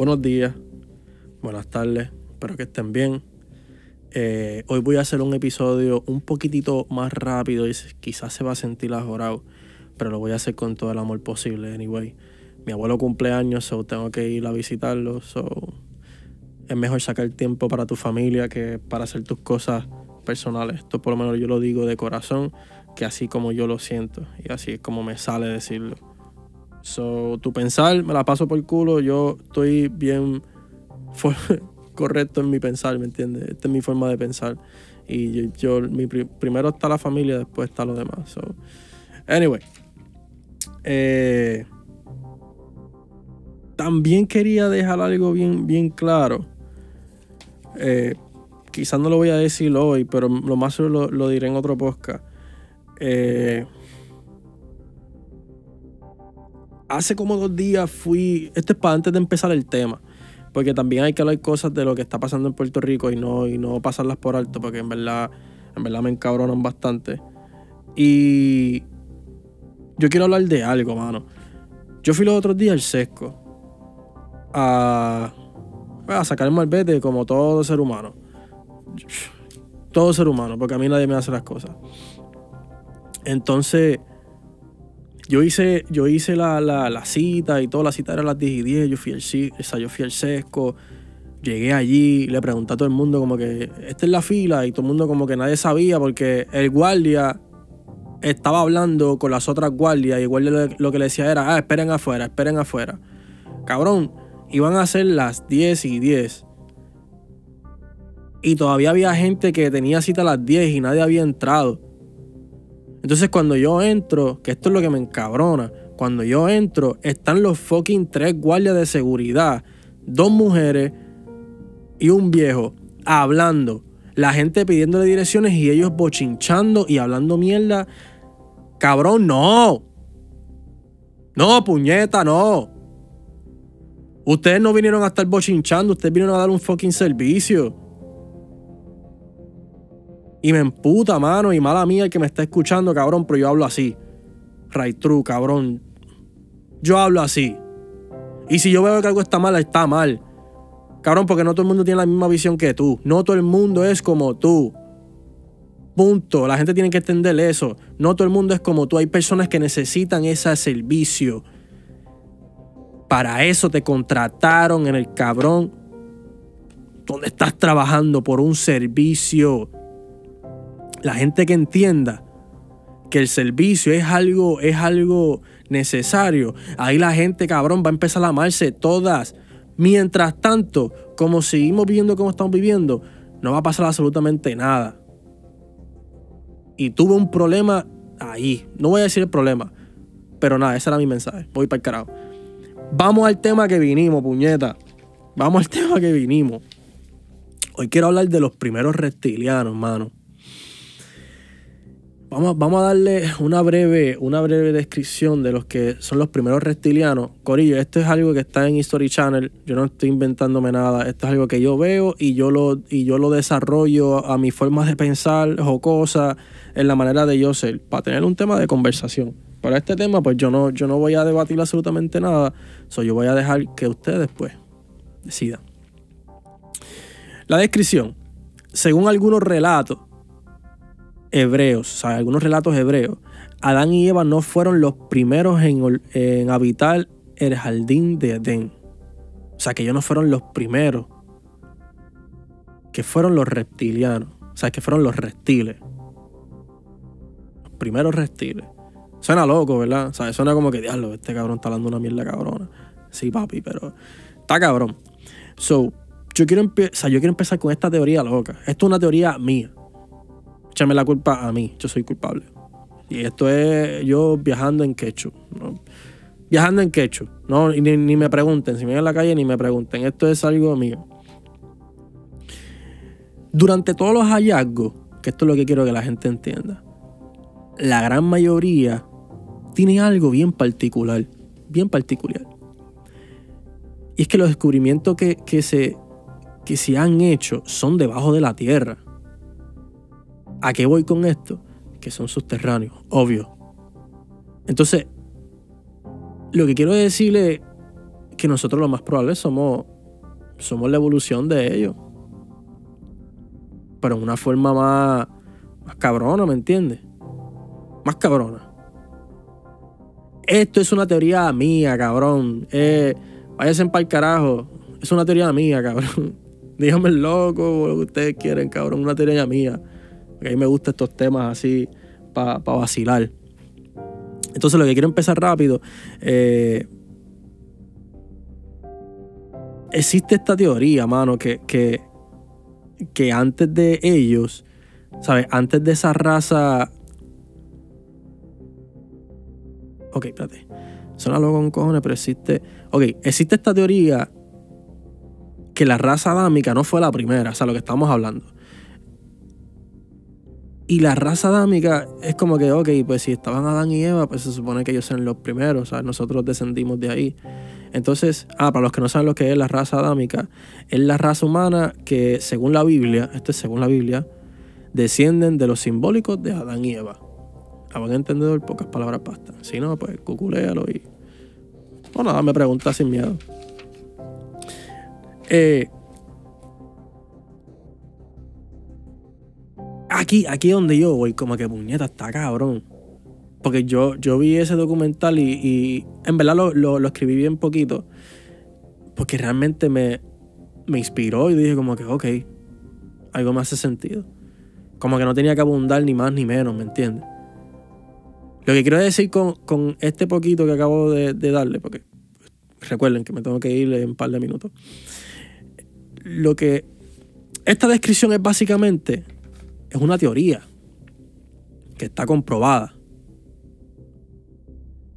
Buenos días, buenas tardes, espero que estén bien. Eh, hoy voy a hacer un episodio un poquitito más rápido y quizás se va a sentir ajorado, pero lo voy a hacer con todo el amor posible, anyway. Mi abuelo cumpleaños, so tengo que ir a visitarlo, so es mejor sacar tiempo para tu familia que para hacer tus cosas personales. Esto por lo menos yo lo digo de corazón, que así como yo lo siento y así es como me sale decirlo. So, tu pensar, me la paso por el culo, yo estoy bien correcto en mi pensar, ¿me entiendes? Esta es mi forma de pensar. Y yo, mi, primero está la familia, después está lo demás. So, anyway. Eh, también quería dejar algo bien, bien claro. Eh, quizás no lo voy a decir hoy, pero lo más lo, lo diré en otro podcast. Eh, hace como dos días fui. Esto es para antes de empezar el tema. Porque también hay que hablar cosas de lo que está pasando en Puerto Rico y no, y no pasarlas por alto, porque en verdad, en verdad me encabronan bastante. Y yo quiero hablar de algo, mano. Yo fui los otros días al sesco a, a sacar el malvete como todo ser humano. Todo ser humano, porque a mí nadie me hace las cosas. Entonces, yo hice, yo hice la, cita y toda la cita era a las 10 y 10. Yo fui al, yo fui al sesco. Llegué allí, le pregunté a todo el mundo como que esta es la fila y todo el mundo como que nadie sabía porque el guardia estaba hablando con las otras guardias y el guardia lo, que le decía era, ah, esperen afuera, esperen afuera. Cabrón, iban a ser las 10 y 10. Y todavía había gente que tenía cita a las 10 y nadie había entrado. Entonces cuando yo entro, que esto es lo que me encabrona, cuando yo entro están los fucking tres guardias de seguridad, dos mujeres y un viejo hablando. La gente pidiéndole direcciones y ellos bochinchando y hablando mierda. Cabrón, no. No, puñeta, no. Ustedes no vinieron a estar bochinchando, ustedes vinieron a dar un fucking servicio. Y me emputa, mano, y mala mía el que me está escuchando, cabrón, pero yo hablo así. Right true, cabrón. Yo hablo así. Y si yo veo que algo está mal, está mal. Cabrón, porque no todo el mundo tiene la misma visión que tú. No todo el mundo es como tú. Punto. La gente tiene que entender eso. No todo el mundo es como tú. Hay personas que necesitan ese servicio. Para eso te contrataron en el cabrón donde estás trabajando por un servicio la gente que entienda que el servicio es algo, es algo necesario, ahí la gente, cabrón, va a empezar a amarse todas. Mientras tanto, como seguimos viviendo como estamos viviendo, no va a pasar absolutamente nada. Y tuve un problema ahí. No voy a decir el problema, pero nada, ese era mi mensaje. Voy para el carajo. Vamos al tema que vinimos, puñeta. Vamos al tema que vinimos. Hoy quiero hablar de los primeros reptilianos, mano. Vamos, a darle una breve, una breve descripción de los que son los primeros reptilianos. Corillo, esto es algo que está en History Channel. Yo no estoy inventándome nada. Esto es algo que yo veo y yo lo, y yo lo desarrollo a mi forma de pensar, jocosa, en la manera de yo ser, para tener un tema de conversación. Para este tema, pues yo no, yo no voy a debatir absolutamente nada. So, yo voy a dejar que ustedes, pues, decidan. La descripción. Según algunos relatos, hebreos, o sea, algunos relatos hebreos, Adán y Eva no fueron los primeros en, habitar el jardín de Edén. O sea, que ellos no fueron los primeros. Que fueron los reptilianos. O sea, que fueron los reptiles. Los primeros reptiles. Suena loco, ¿verdad? O sea, suena como que, diablo, este cabrón está hablando una mierda cabrona. Sí, papi, pero está cabrón. So, yo quiero, o sea, yo quiero empezar con esta teoría loca. Esto es una teoría mía échame la culpa a mí, yo soy culpable. Y esto es yo viajando en quechu. Viajando en quechu. No, ni, ni, me pregunten, si me ven en la calle ni me pregunten. Esto es algo mío. Durante todos los hallazgos, que esto es lo que quiero que la gente entienda, la gran mayoría tiene algo bien particular. Bien particular. Y es que los descubrimientos que, que, se, que se han hecho son debajo de la tierra. ¿A qué voy con esto? Que son subterráneos, obvio. Entonces, lo que quiero decirle que nosotros lo más probable somos, somos la evolución de ellos. Pero en una forma más, más cabrona, ¿me entiendes? Más cabrona. Esto es una teoría mía, cabrón. Eh, váyanse para el carajo. Es una teoría mía, cabrón. Díganme loco lo que ustedes quieren, cabrón. Una teoría mía. Porque a mí me gustan estos temas así para vacilar. Entonces lo que quiero empezar rápido. Eh, existe esta teoría, mano, que, que, que antes de ellos, ¿sabes? Antes de esa raza Ok, espérate. Suena loco con cojones, pero existe. Ok, existe esta teoría que la raza adámica no fue la primera, o sea, lo que estamos hablando. Y la raza adámica es como que, ok, pues si estaban Adán y Eva, pues se supone que ellos eran los primeros, o nosotros descendimos de ahí. Entonces, ah, para los que no saben lo que es la raza adámica, es la raza humana que, según la Biblia, esto es según la Biblia, descienden de los simbólicos de Adán y Eva a buen entendedor, pocas palabras bastan. Si no, pues cuculéalo y. O nada, me pregunta sin miedo. Eh, aquí, aquí donde yo voy, como que puñeta, está cabrón. Porque yo, yo vi ese documental y, en verdad lo, escribí bien poquito. Porque realmente me, me inspiró y dije como que, ok, algo me hace sentido. Como que no tenía que abundar ni más ni menos, ¿me entiendes? Lo que quiero decir con, este poquito que acabo de, darle, porque recuerden que me tengo que ir en un par de minutos. Lo que. Esta descripción es básicamente. Es una teoría. Que está comprobada.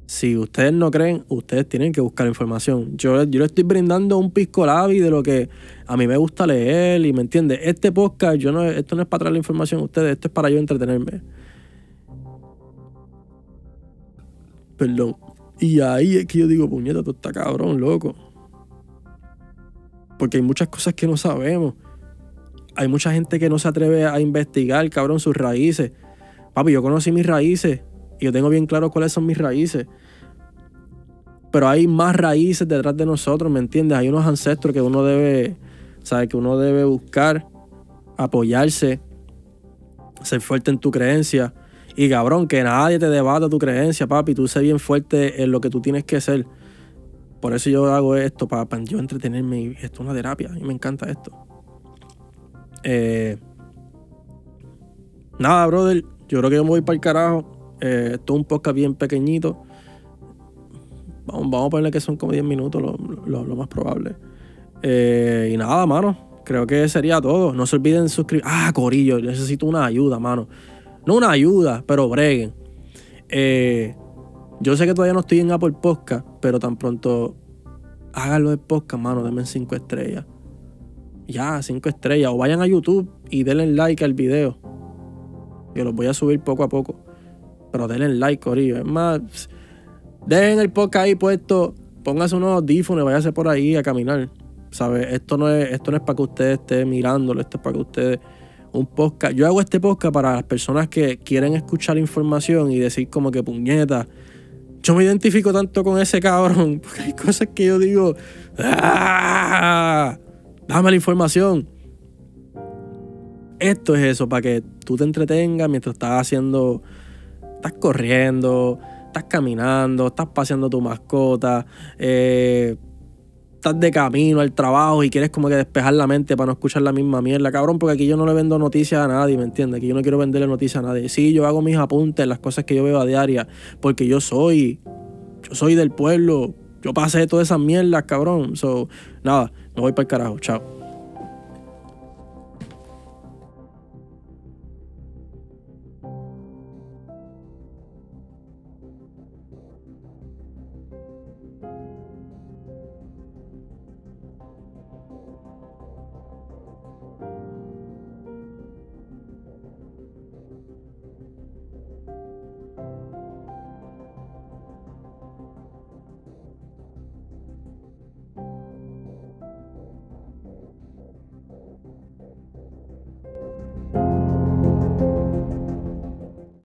Si ustedes no creen, ustedes tienen que buscar información. Yo, yo le estoy brindando un pisco labi de lo que a mí me gusta leer y me entiende. Este podcast, yo no, esto no es para traer la información a ustedes, esto es para yo entretenerme. Perdón. Y ahí es que yo digo, puñeta, tú estás cabrón, loco. Porque hay muchas cosas que no sabemos. Hay mucha gente que no se atreve a investigar, cabrón, sus raíces. Papi, yo conocí mis raíces y yo tengo bien claro cuáles son mis raíces. Pero hay más raíces detrás de nosotros, ¿me entiendes? Hay unos ancestros que uno debe, ¿sabes? Que uno debe buscar, apoyarse, ser fuerte en tu creencia y cabrón, que nadie te debata tu creencia, papi. Tú sé bien fuerte en lo que tú tienes que ser. Por eso yo hago esto, para, yo entretenerme. Esto es una terapia. A mí me encanta esto. Eh, nada, brother. Yo creo que yo me voy para el carajo. Eh, esto es un podcast bien pequeñito. Vamos, vamos a ponerle que son como 10 minutos, lo, más probable. Eh, y nada, mano. Creo que sería todo. No se olviden suscribir. Ah, Corillo, necesito una ayuda, mano no una ayuda, pero breguen. Eh, yo sé que todavía no estoy en Apple Podcast, pero tan pronto háganlo de podcast, mano, denme cinco estrellas. Ya, cinco estrellas. O vayan a YouTube y denle like al video. Yo los voy a subir poco a poco. Pero denle like, Corillo. Es más, dejen el podcast ahí puesto. Pónganse unos audífonos y váyanse por ahí a caminar. ¿Sabes? Esto no es, esto no es para que ustedes estén mirándolo, esto es para que ustedes un podcast. Yo hago este podcast para las personas que quieren escuchar información y decir como que puñeta. Yo me identifico tanto con ese cabrón. Porque hay cosas que yo digo. ¡Ah! Dame la información. Esto es eso, para que tú te entretengas mientras estás haciendo. Estás corriendo, estás caminando, estás paseando tu mascota. Eh, estás de camino al trabajo y quieres como que despejar la mente para no escuchar la misma mierda, cabrón, porque aquí yo no le vendo noticias a nadie, ¿me entiendes? Aquí yo no quiero venderle noticias a nadie. Sí, yo hago mis apuntes, las cosas que yo veo a diaria, porque yo soy, yo soy del pueblo, yo pasé todas esas mierdas, cabrón. So, nada, me voy para el carajo, chao.